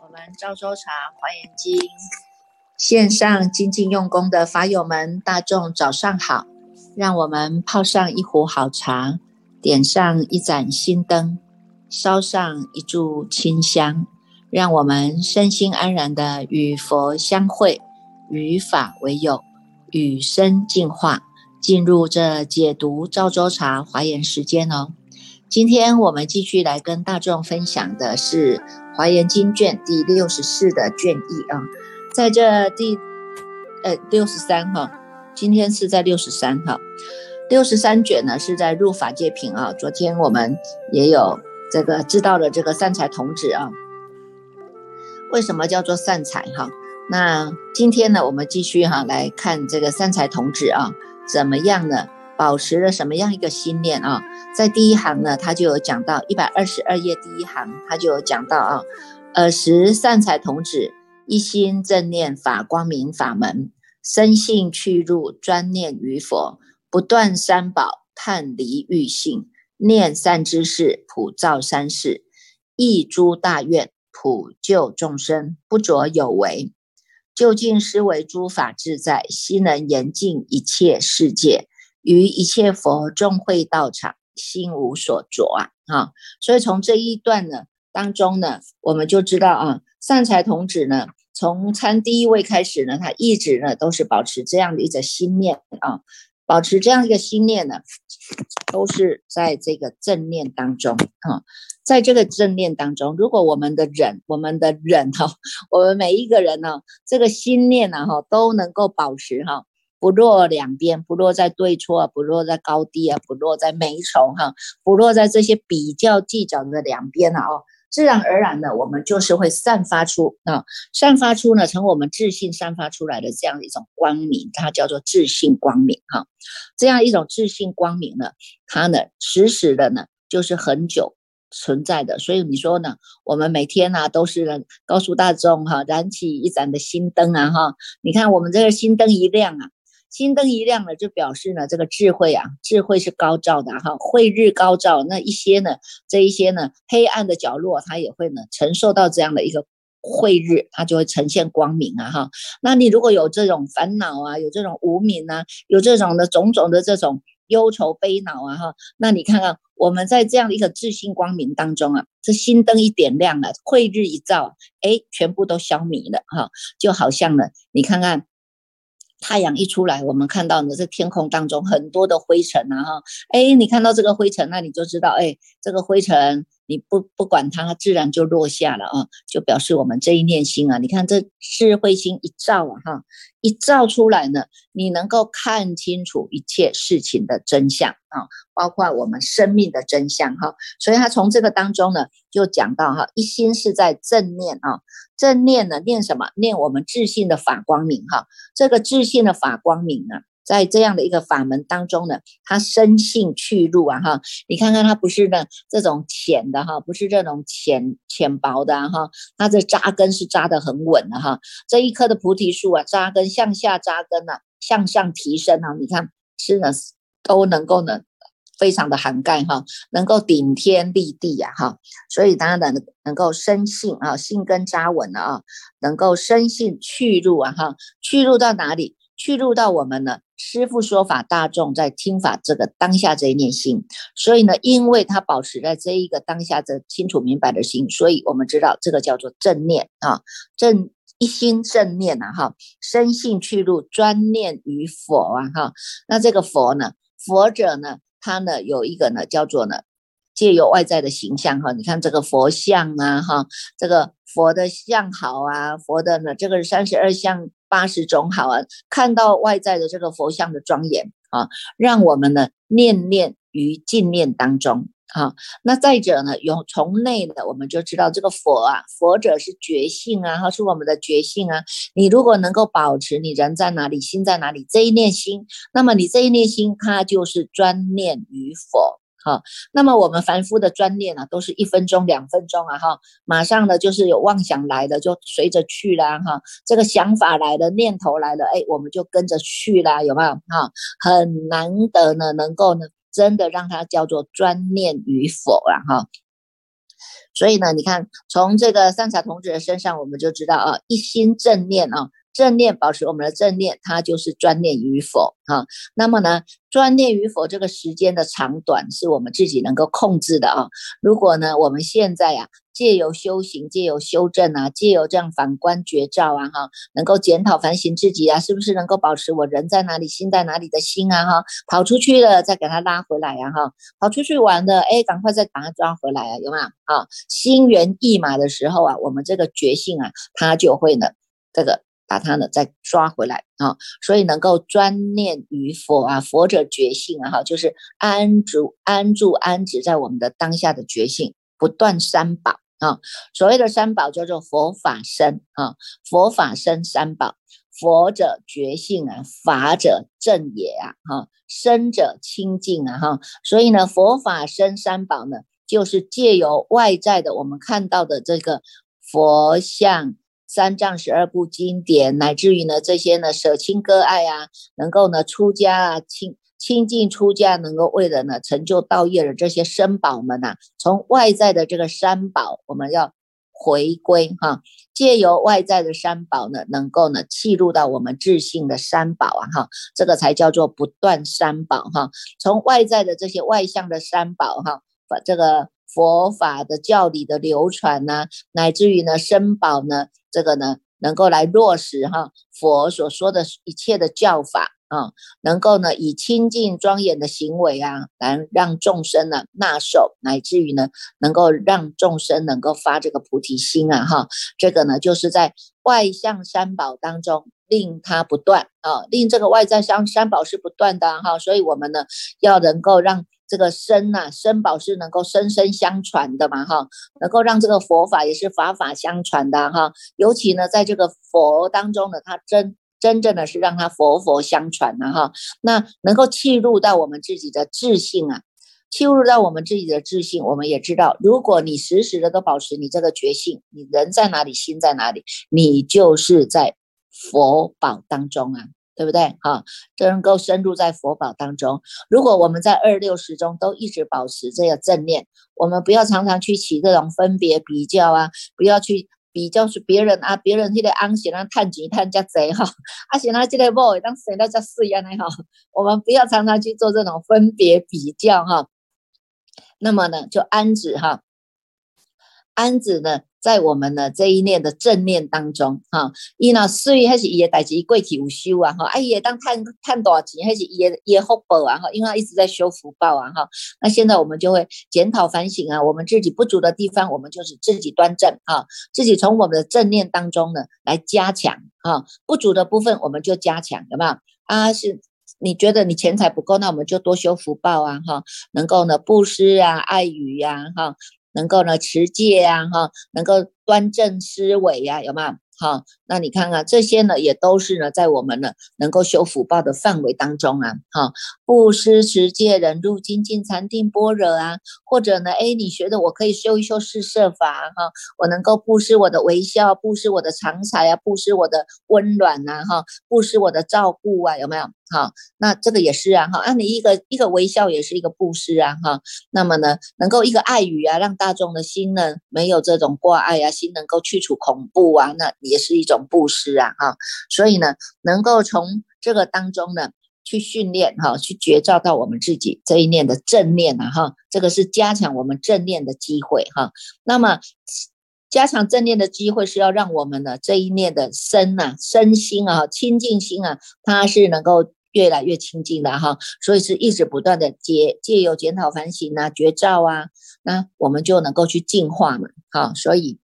我们赵州茶华严经线上精进用功的法友们，大众早上好！让我们泡上一壶好茶，点上一盏心灯，烧上一炷清香，让我们身心安然的与佛相会，与法为友，与生进化，进入这解读赵州茶华严时间哦。今天我们继续来跟大众分享的是《华严经》卷第六十四的卷一啊，在这第呃六十三哈，今天是在六十三哈，六十三卷呢是在入法界品啊。昨天我们也有这个知道了这个善财童子啊，为什么叫做善财哈？那今天呢，我们继续哈来看这个善财童子啊，怎么样呢？保持了什么样一个心念啊？在第一行呢，他就有讲到一百二十二页第一行，他就有讲到啊，尔时善财童子一心正念法光明法门，生性去入专念于佛，不断三宝探离欲性，念善知识普照三世，一诸大愿普救众生，不着有为，究竟是为诸法自在，悉能言尽一切世界。于一切佛众会道场，心无所着啊！所以从这一段呢当中呢，我们就知道啊，善财童子呢，从参第一位开始呢，他一直呢都是保持这样的一个心念啊，保持这样一个心念呢，都是在这个正念当中啊，在这个正念当中，如果我们的忍，我们的忍哈，我们每一个人呢，这个心念呢哈，都能够保持哈。不落两边，不落在对错，不落在高低啊，不落在美丑哈，不落在这些比较计较的两边啊，哦，自然而然的，我们就是会散发出啊，散发出呢，从我们自信散发出来的这样一种光明，它叫做自信光明哈，这样一种自信光明呢，它呢，时时的呢，就是很久存在的，所以你说呢，我们每天呢，都是呢，告诉大众哈，燃起一盏的心灯啊哈，你看我们这个心灯一亮啊。心灯一亮了，就表示呢，这个智慧啊，智慧是高照的哈，慧日高照，那一些呢，这一些呢，黑暗的角落，它也会呢，承受到这样的一个慧日，它就会呈现光明啊哈。那你如果有这种烦恼啊，有这种无明啊，有这种的种种的这种忧愁悲恼啊哈，那你看看我们在这样的一个自信光明当中啊，这心灯一点亮了，慧日一照，哎，全部都消弭了哈，就好像呢，你看看。太阳一出来，我们看到呢，这天空当中很多的灰尘啊，哈，哎，你看到这个灰尘，那你就知道，哎，这个灰尘你不不管它，它自然就落下了啊，就表示我们这一念心啊，你看这智慧心一照啊，哈，一照出来呢，你能够看清楚一切事情的真相啊，包括我们生命的真相哈，所以他从这个当中呢，就讲到哈，一心是在正念啊。正念呢？念什么？念我们自信的法光明哈。这个自信的法光明啊，在这样的一个法门当中呢，它生性去入啊哈。你看看它不是那这种浅的哈，不是这种浅浅薄的哈，它的扎根是扎得很稳的哈。这一棵的菩提树啊，扎根向下扎根啊，向上提升啊，你看是呢都能够呢。非常的涵盖哈，能够顶天立地呀哈，所以当然能能够生性啊，性根扎稳了啊，能够生性去入啊哈，去入到哪里？去入到我们呢？师父说法，大众在听法这个当下这一念心，所以呢，因为他保持在这一个当下这清楚明白的心，所以我们知道这个叫做正念啊，正一心正念呐哈，生性去入专念于佛啊哈，那这个佛呢，佛者呢？他呢有一个呢叫做呢，借由外在的形象哈，你看这个佛像啊哈，这个佛的像好啊，佛的呢这个三十二相八十种好啊，看到外在的这个佛像的庄严啊，让我们呢念念于净念当中。啊，那再者呢，有从内的，我们就知道这个佛啊，佛者是觉性啊，哈，是我们的觉性啊。你如果能够保持你人在哪里，心在哪里这一念心，那么你这一念心，它就是专念于佛哈。那么我们凡夫的专念呢，都是一分钟、两分钟啊哈，马上呢就是有妄想来了，就随着去啦哈。这个想法来了，念头来了，哎，我们就跟着去啦，有没有哈？很难得呢，能够呢，真的让它叫做专念与否啊哈。所以呢，你看从这个三茶童子的身上，我们就知道啊，一心正念啊。正念保持我们的正念，它就是专念与否啊。那么呢，专念与否这个时间的长短是我们自己能够控制的啊。如果呢，我们现在呀，借由修行，借由修正啊，借由这样反观觉照啊，哈，能够检讨反省自己啊，是不是能够保持我人在哪里，心在哪里的心啊，哈，跑出去了再给他拉回来呀，哈，跑出去玩的，哎，赶快再把它抓回来啊，有没有啊？心猿意马的时候啊，我们这个觉性啊，它就会呢，这个。把它呢再抓回来啊，所以能够专念于佛啊，佛者觉性啊，哈，就是安住、安住、安止在我们的当下的觉性，不断三宝啊。所谓的三宝叫做佛法身啊，佛法身三宝，佛者觉性啊，法者正也啊，哈，身者清净啊，哈。所以呢，佛法身三宝呢，就是借由外在的我们看到的这个佛像。三藏十二部经典，乃至于呢这些呢舍亲割爱啊，能够呢出家啊亲亲近出家，能够为了呢成就道业的这些生宝们呐，从外在的这个三宝，我们要回归哈，借由外在的三宝呢，能够呢契入到我们自信的三宝啊哈，这个才叫做不断三宝哈，从外在的这些外向的三宝哈，把这个。佛法的教理的流传呢，乃至于呢生宝呢，这个呢能够来落实哈佛所说的一切的教法啊，能够呢以清净庄严的行为啊，来让众生呢纳受，乃至于呢能够让众生能够发这个菩提心啊哈，这个呢就是在外向三宝当中令它不断啊，令这个外在三三宝是不断的哈，所以我们呢要能够让。这个身呐，身宝是能够生生相传的嘛，哈，能够让这个佛法也是法法相传的哈。尤其呢，在这个佛当中呢，它真真正的是让它佛佛相传的哈。那能够契入到我们自己的智性啊，契入到我们自己的智性，我们也知道，如果你时时的都保持你这个觉性，你人在哪里，心在哪里，你就是在佛宝当中啊。对不对？哈，都能够深入在佛宝当中。如果我们在二六十中都一直保持这个正念，我们不要常常去起这种分别比较啊，不要去比较是别人啊，别人这个安闲啊，探钱探家贼哈，啊闲啊这个某当谁那叫事一样的哈，我们不要常常去做这种分别比较哈。那么呢，就安止哈，安子呢。在我们的这一念的正念当中，哈，伊那虽还是伊的代志过去有修啊，哈，哎也当探探多少钱，还是伊也福报啊，哈，因为他一直在修福报啊，哈，那现在我们就会检讨反省啊，我们自己不足的地方，我们就是自己端正啊，自己从我们的正念当中呢来加强啊，不足的部分我们就加强，有没有啊？是你觉得你钱财不够，那我们就多修福报啊，哈，能够呢布施啊，爱语呀，哈。能够呢持戒啊，哈，能够端正思维呀，有没有？好，那你看看这些呢，也都是呢，在我们呢能够修福报的范围当中啊，哈，布施、持戒、忍辱、精进、禅定、般若啊，或者呢，哎，你学的我可以修一修四摄法哈，我能够布施我的微笑，布施我的长才啊，布施我的温暖呐，哈，布施我的照顾啊，有没有？好，那这个也是啊，哈，啊，你一个一个微笑也是一个布施啊，哈，那么呢，能够一个爱语啊，让大众的心呢没有这种挂碍啊，心能够去除恐怖啊，那。也是一种布施啊，哈，所以呢，能够从这个当中呢，去训练哈，去觉照到我们自己这一念的正念啊，哈，这个是加强我们正念的机会哈。那么，加强正念的机会是要让我们的这一念的身呐、身心啊、清净心啊，它是能够越来越清净的哈。所以是一直不断的借借由检讨反省啊、觉照啊，那我们就能够去净化嘛，哈，所以。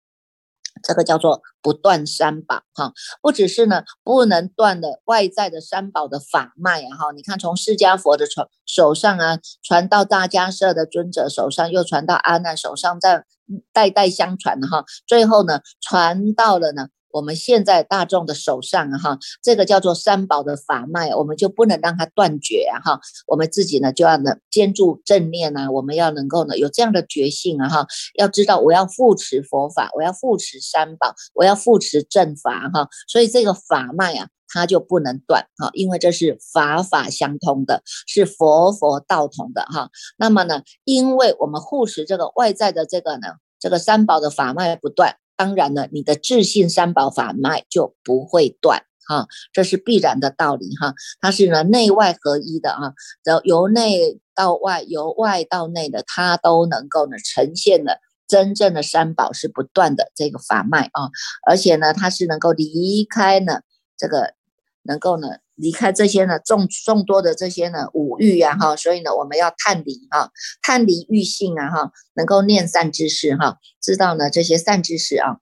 这个叫做不断三宝哈，不只是呢不能断的外在的三宝的法脉啊哈，你看从释迦佛的传手上啊，传到大迦舍的尊者手上，又传到阿难手上，再代代相传哈，最后呢传到了呢我们现在大众的手上哈，这个叫做三宝的法脉，我们就不能让它断绝哈。我们自己呢就要呢坚住正念啊，我们要能够呢有这样的觉性啊哈，要知道我要扶持佛法，我要扶持三宝，我要扶持正法哈。所以这个法脉啊，它就不能断哈，因为这是法法相通的，是佛佛道同的哈。那么呢，因为我们护持这个外在的这个呢，这个三宝的法脉不断。当然了，你的自信三宝法脉就不会断哈，这是必然的道理哈。它是呢内外合一的啊，由由内到外，由外到内的，它都能够呢呈现了真正的三宝是不断的这个法脉啊，而且呢，它是能够离开呢这个，能够呢。离开这些呢众众多的这些呢五欲呀哈，所以呢我们要探离啊，探离欲性啊哈，能够念善知识哈，知道呢这些善知识啊，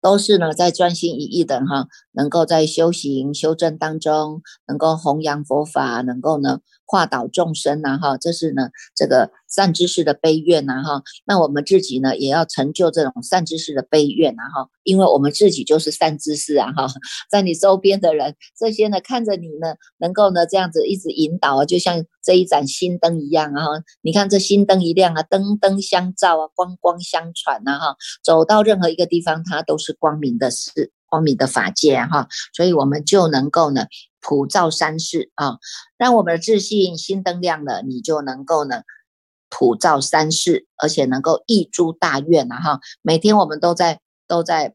都是呢在专心一意的哈，能够在修行修正当中，能够弘扬佛法，能够呢。化导众生呐，哈，这是呢这个善知识的悲愿呐，哈。那我们自己呢，也要成就这种善知识的悲愿呐，哈。因为我们自己就是善知识啊，哈。在你周边的人，这些呢，看着你呢，能够呢这样子一直引导啊，就像这一盏心灯一样啊，哈。你看这心灯一亮啊，灯灯相照啊，光光相传呐，哈。走到任何一个地方，它都是光明的事。光明的法界哈，所以我们就能够呢普照三世啊，让我们的自信心灯亮了，你就能够呢普照三世，而且能够一诸大愿了哈。每天我们都在都在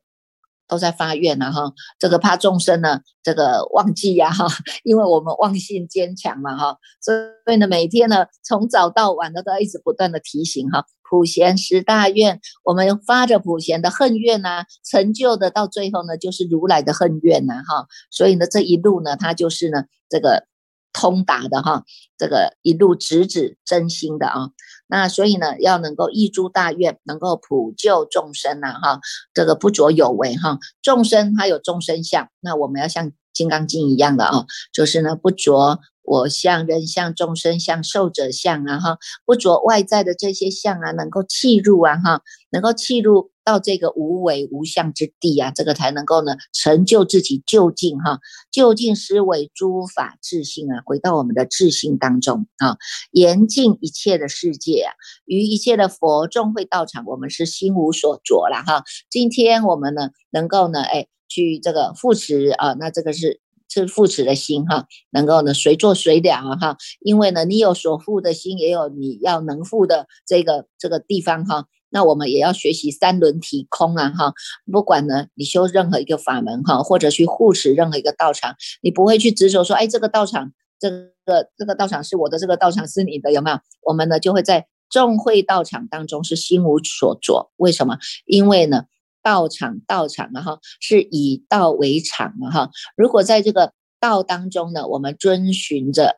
都在发愿呐哈，这个怕众生呢这个忘记呀哈，因为我们忘性坚强嘛哈，所以呢每天呢从早到晚呢都要一直不断的提醒哈。普贤十大愿，我们发着普贤的恨愿呐，成就的到最后呢，就是如来的恨愿呐，哈，所以呢，这一路呢，它就是呢，这个通达的哈，这个一路直指真心的啊，那所以呢，要能够一诸大愿，能够普救众生呐，哈，这个不着有为哈，众生他有众生相，那我们要像金刚经一样的啊，就是呢不着。我相、人相、众生相、寿者相啊，哈，不着外在的这些相啊，能够气入啊，哈，能够契入到这个无为无相之地啊，这个才能够呢，成就自己究竟哈，究竟思维诸法自性啊，回到我们的自性当中啊，严禁一切的世界啊，于一切的佛众会道场，我们是心无所着了哈。今天我们呢，能够呢，哎，去这个复持啊，那这个是。是复持的心哈，能够呢随做随了哈，因为呢你有所负的心，也有你要能负的这个这个地方哈。那我们也要学习三轮体空啊哈，不管呢你修任何一个法门哈，或者去护持任何一个道场，你不会去执着说，哎这个道场这个这个道场是我的，这个道场是你的，有没有？我们呢就会在众会道场当中是心无所着，为什么？因为呢。道场，道场啊哈，是以道为场啊哈。如果在这个道当中呢，我们遵循着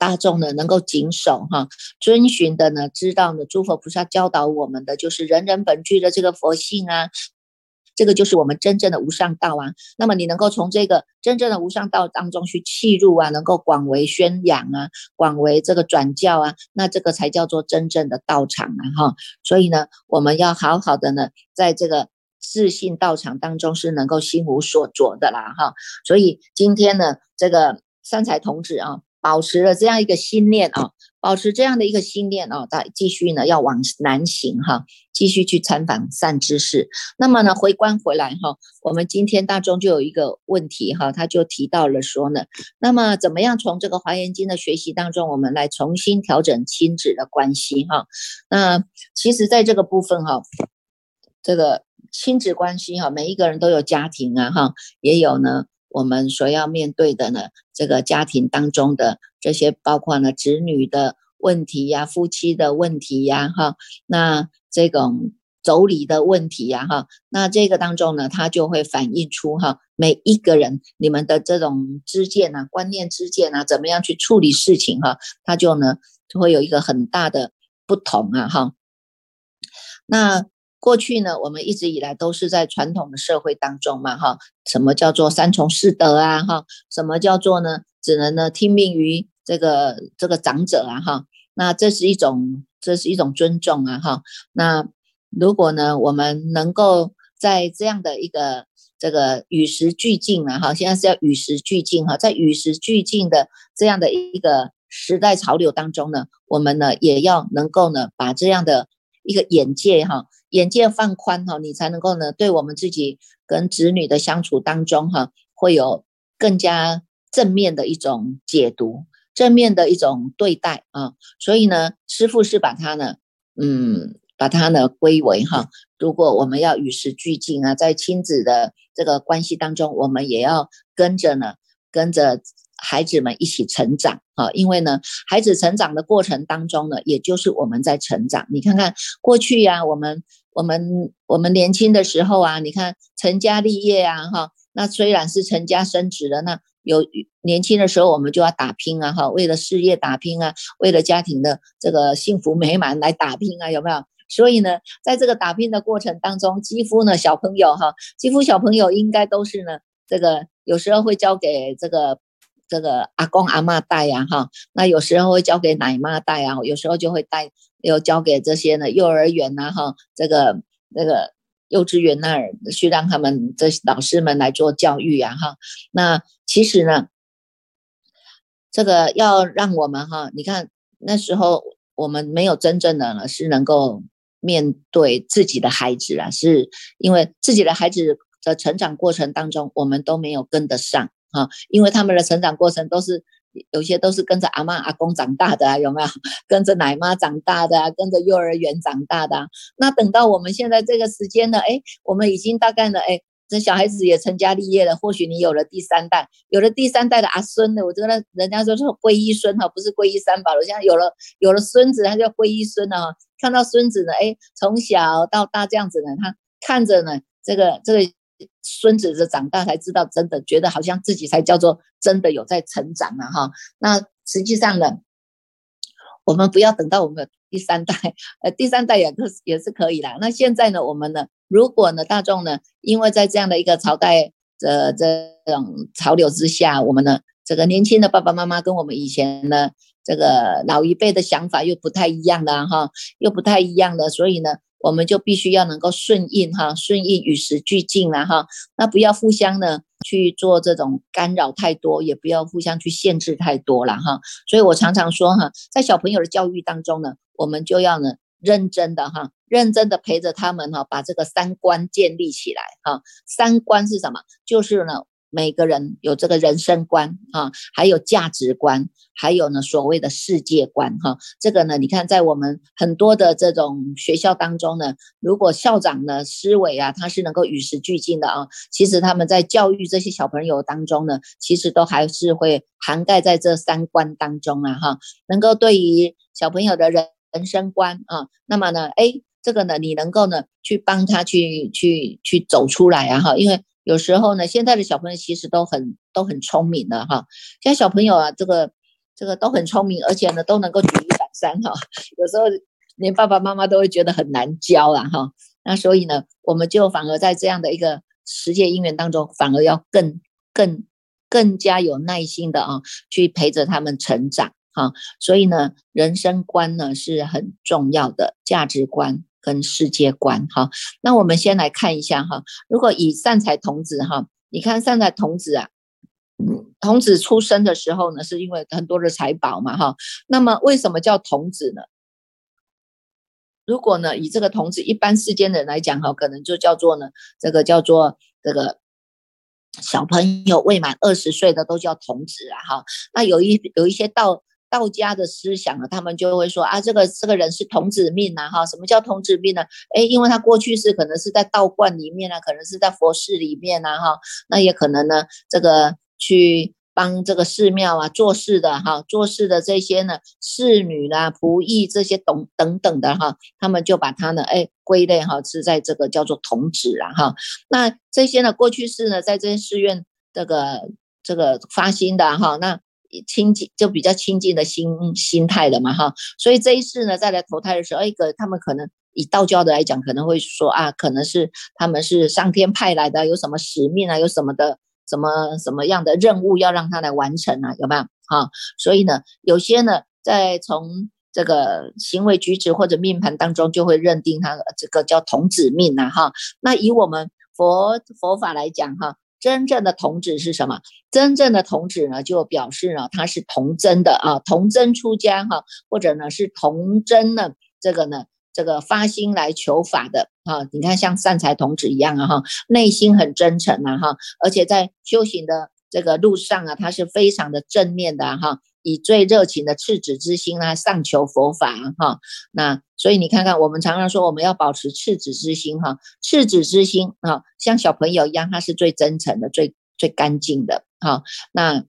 大众呢，能够谨守哈，遵循的呢，知道呢，诸佛菩萨教导我们的就是人人本具的这个佛性啊。这个就是我们真正的无上道啊。那么你能够从这个真正的无上道当中去契入啊，能够广为宣扬啊，广为这个转教啊，那这个才叫做真正的道场啊哈。所以呢，我们要好好的呢，在这个自信道场当中是能够心无所着的啦哈。所以今天呢，这个三才童子啊，保持了这样一个心念啊。保持这样的一个心念啊，再继续呢要往南行哈，继续去参访善知识。那么呢，回观回来哈，我们今天大众就有一个问题哈，他就提到了说呢，那么怎么样从这个华严经的学习当中，我们来重新调整亲子的关系哈？那其实在这个部分哈，这个亲子关系哈，每一个人都有家庭啊哈，也有呢。我们所要面对的呢，这个家庭当中的这些，包括呢子女的问题呀、夫妻的问题呀，哈，那这种妯娌的问题呀，哈，那这个当中呢，它就会反映出哈，每一个人你们的这种知见啊、观念知见啊，怎么样去处理事情哈，它就呢就会有一个很大的不同啊，哈，那。过去呢，我们一直以来都是在传统的社会当中嘛，哈，什么叫做三从四德啊，哈，什么叫做呢？只能呢听命于这个这个长者啊，哈，那这是一种这是一种尊重啊，哈，那如果呢我们能够在这样的一个这个与时俱进啊，哈，现在是要与时俱进哈，在与时俱进的这样的一个时代潮流当中呢，我们呢也要能够呢把这样的一个眼界哈，眼界放宽哈，你才能够呢对我们自己跟子女的相处当中哈，会有更加正面的一种解读。正面的一种对待啊，所以呢，师傅是把它呢，嗯，把它呢归为哈。如果我们要与时俱进啊，在亲子的这个关系当中，我们也要跟着呢，跟着孩子们一起成长啊。因为呢，孩子成长的过程当中呢，也就是我们在成长。你看看过去呀，我们我们我们年轻的时候啊，你看成家立业啊，哈，那虽然是成家生子的那。有年轻的时候，我们就要打拼啊，哈，为了事业打拼啊，为了家庭的这个幸福美满来打拼啊，有没有？所以呢，在这个打拼的过程当中，几乎呢，小朋友哈，几乎小朋友应该都是呢，这个有时候会交给这个这个阿公阿妈带呀，哈，那有时候会交给奶妈带啊，有时候就会带，又交给这些呢幼儿园呐，哈，这个那个。幼稚园那儿去让他们这老师们来做教育啊，哈，那其实呢，这个要让我们哈，你看那时候我们没有真正的呢是能够面对自己的孩子啊，是因为自己的孩子的成长过程当中，我们都没有跟得上啊，因为他们的成长过程都是。有些都是跟着阿妈阿公长大的啊，有没有？跟着奶妈长大的啊，跟着幼儿园长大的。啊那等到我们现在这个时间呢？哎，我们已经大概呢，哎，这小孩子也成家立业了。或许你有了第三代，有了第三代的阿孙呢，我觉得人家说是皈依孙哈，不是皈依三宝了。现在有了有了孙子，他叫皈依孙了哈。看到孙子呢，哎，从小到大这样子呢，他看着呢，这个这个。孙子的长大才知道，真的觉得好像自己才叫做真的有在成长啊！哈，那实际上呢，我们不要等到我们的第三代，呃，第三代也是也是可以啦。那现在呢，我们呢，如果呢，大众呢，因为在这样的一个朝代的这种潮流之下，我们呢，这个年轻的爸爸妈妈跟我们以前呢，这个老一辈的想法又不太一样了哈，又不太一样的，所以呢。我们就必须要能够顺应哈，顺应与时俱进了哈。那不要互相呢去做这种干扰太多，也不要互相去限制太多了哈。所以我常常说哈，在小朋友的教育当中呢，我们就要呢认真的哈，认真的陪着他们哈，把这个三观建立起来哈。三观是什么？就是呢。每个人有这个人生观啊，还有价值观，还有呢所谓的世界观哈。这个呢，你看在我们很多的这种学校当中呢，如果校长呢思维啊，他是能够与时俱进的啊，其实他们在教育这些小朋友当中呢，其实都还是会涵盖在这三观当中啊哈，能够对于小朋友的人人生观啊，那么呢，哎，这个呢，你能够呢去帮他去去去走出来啊哈，因为。有时候呢，现在的小朋友其实都很都很聪明的哈。现在小朋友啊，这个这个都很聪明，而且呢都能够举一反三哈。有时候连爸爸妈妈都会觉得很难教啊哈。那所以呢，我们就反而在这样的一个世界因缘当中，反而要更更更加有耐心的啊，去陪着他们成长哈。所以呢，人生观呢是很重要的价值观。跟世界观哈，那我们先来看一下哈。如果以善财童子哈，你看善财童子啊，童子出生的时候呢，是因为很多的财宝嘛哈。那么为什么叫童子呢？如果呢，以这个童子一般世间人来讲哈，可能就叫做呢，这个叫做这个小朋友未满二十岁的都叫童子啊哈。那有一有一些道。道家的思想呢，他们就会说啊，这个这个人是童子命呐，哈，什么叫童子命呢？哎，因为他过去是可能是在道观里面啊，可能是在佛寺里面呐，哈，那也可能呢，这个去帮这个寺庙啊做事的哈，做事的这些呢侍女啦、仆役这些等等等的哈，他们就把他呢，哎，归类哈是在这个叫做童子啊，哈，那这些呢过去是呢在这些寺院这个这个发心的哈，那。亲近就比较亲近的心心态的嘛哈，所以这一次呢再来投胎的时候，一个他们可能以道教的来讲，可能会说啊，可能是他们是上天派来的，有什么使命啊，有什么的什么什么样的任务要让他来完成啊，有没有哈？所以呢，有些呢在从这个行为举止或者命盘当中，就会认定他这个叫童子命呐哈。那以我们佛佛法来讲哈，真正的童子是什么？真正的童子呢，就表示呢他是童真的啊，童真出家哈，或者呢是童真呢这个呢这个发心来求法的啊。你看像善财童子一样啊哈，内心很真诚啊哈，而且在修行的这个路上啊，他是非常的正面的哈。以最热情的赤子之心啊，上求佛法哈。那所以你看看，我们常常说我们要保持赤子之心哈，赤子之心啊，像小朋友一样，他是最真诚的、最最干净的哈。那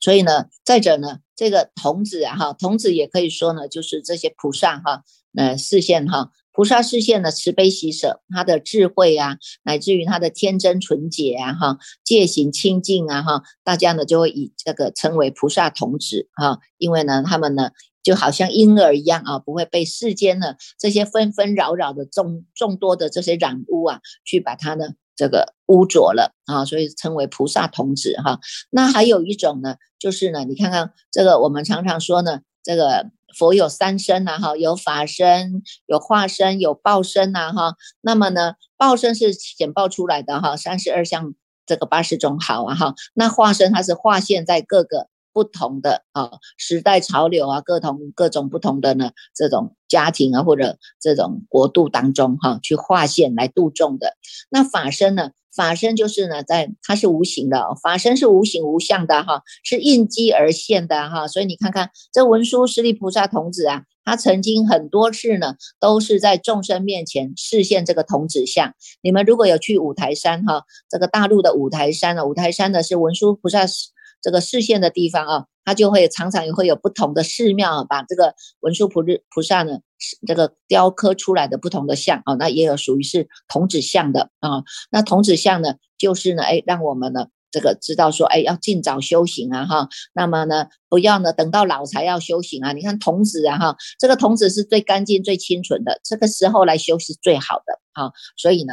所以呢，再者呢，这个童子啊哈，童子也可以说呢，就是这些菩萨哈，呃，视线哈。菩萨视线的慈悲喜舍，他的智慧啊，乃至于他的天真纯洁啊，哈，戒行清净啊，哈，大家呢就会以这个称为菩萨童子哈，因为呢，他们呢就好像婴儿一样啊，不会被世间的这些纷纷扰扰的众众多的这些染污啊，去把它呢这个污浊了啊，所以称为菩萨童子哈。那还有一种呢，就是呢，你看看这个，我们常常说呢，这个。佛有三身呐，哈，有法身、有化身、有报身呐，哈。那么呢，报身是显报出来的哈，三十二相这个八十种好啊，哈。那化身它是化现在各个不同的啊时代潮流啊，各同各种不同的呢这种家庭啊或者这种国度当中哈，去化现来度众的。那法身呢？法身就是呢，在它是无形的，法身是无形无相的哈，是应机而现的哈，所以你看看这文殊师利菩萨童子啊，他曾经很多次呢，都是在众生面前示现这个童子像。你们如果有去五台山哈，这个大陆的五台山啊，五台山呢是文殊菩萨这个视线的地方啊，它就会常常也会有不同的寺庙啊把这个文殊菩日菩萨呢，这个雕刻出来的不同的像啊，那也有属于是童子像的啊。那童子像呢，就是呢，哎，让我们呢这个知道说，哎，要尽早修行啊哈。那么呢，不要呢等到老才要修行啊。你看童子啊哈，这个童子是最干净、最清纯的，这个时候来修是最好的啊。所以呢。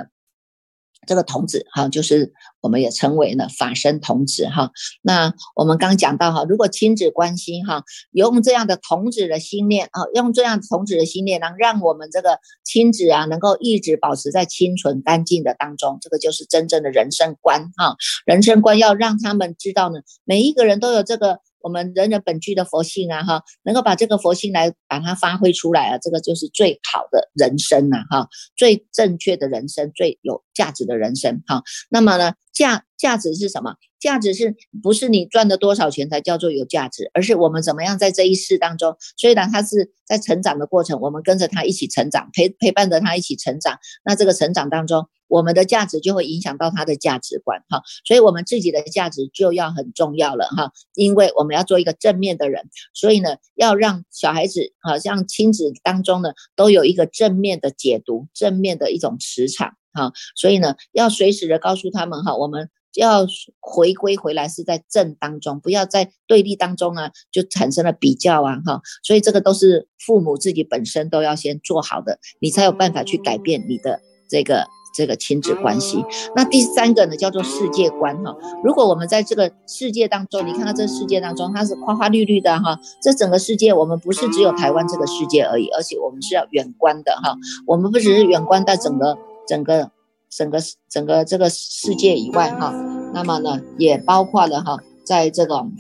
这个童子哈，就是我们也称为呢法身童子哈。那我们刚讲到哈，如果亲子关系哈，用这样的童子的心念啊，用这样童子的心念，能让我们这个亲子啊，能够一直保持在清纯干净的当中，这个就是真正的人生观哈。人生观要让他们知道呢，每一个人都有这个。我们人人本具的佛性啊，哈，能够把这个佛性来把它发挥出来啊，这个就是最好的人生呐，哈，最正确的人生，最有价值的人生，哈。那么呢，价价值是什么？价值是不是你赚的多少钱才叫做有价值？而是我们怎么样在这一世当中，虽然他是在成长的过程，我们跟着他一起成长，陪陪伴着他一起成长，那这个成长当中。我们的价值就会影响到他的价值观，哈，所以我们自己的价值就要很重要了，哈，因为我们要做一个正面的人，所以呢，要让小孩子，好像亲子当中呢，都有一个正面的解读，正面的一种磁场，哈，所以呢，要随时的告诉他们，哈，我们要回归回来是在正当中，不要在对立当中啊，就产生了比较啊，哈，所以这个都是父母自己本身都要先做好的，你才有办法去改变你的这个。这个亲子关系，那第三个呢叫做世界观哈。如果我们在这个世界当中，你看到这个世界当中，它是花花绿绿的哈。这整个世界，我们不是只有台湾这个世界而已，而且我们是要远观的哈。我们不只是远观在整个整个整个整个这个世界以外哈，那么呢，也包括了哈，在这种。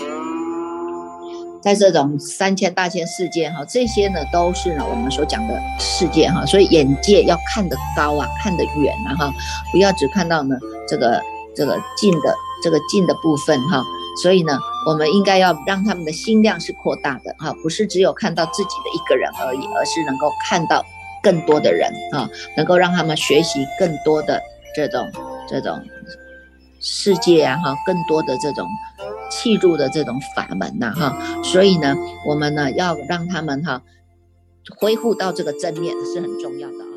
在这种三千大千世界哈，这些呢都是呢我们所讲的世界哈，所以眼界要看得高啊，看得远啊哈，不要只看到呢这个这个近的这个近的部分哈，所以呢，我们应该要让他们的心量是扩大的哈，不是只有看到自己的一个人而已，而是能够看到更多的人啊，能够让他们学习更多的这种这种世界啊哈，更多的这种。气入的这种法门呐，哈，所以呢，我们呢要让他们哈恢复到这个正面是很重要的。